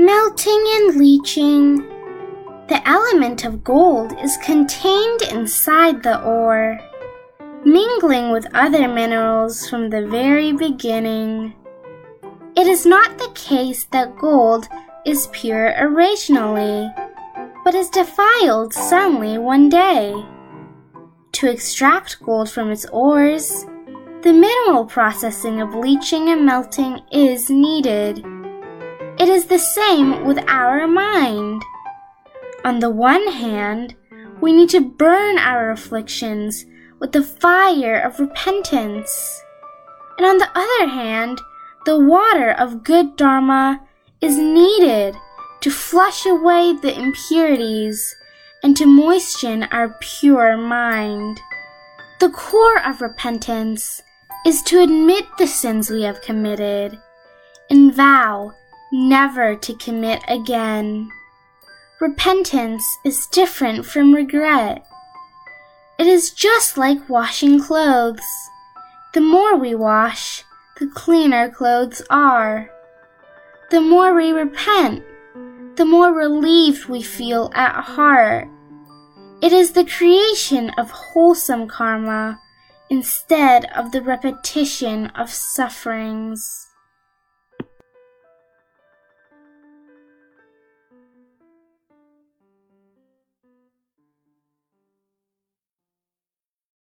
Melting and leaching. The element of gold is contained inside the ore, mingling with other minerals from the very beginning. It is not the case that gold is pure originally, but is defiled suddenly one day. To extract gold from its ores, the mineral processing of leaching and melting is needed. It is the same with our mind. On the one hand, we need to burn our afflictions with the fire of repentance. And on the other hand, the water of good Dharma is needed to flush away the impurities and to moisten our pure mind. The core of repentance is to admit the sins we have committed and vow never to commit again. Repentance is different from regret. It is just like washing clothes. The more we wash, the cleaner clothes are. The more we repent, the more relieved we feel at heart. It is the creation of wholesome karma instead of the repetition of sufferings.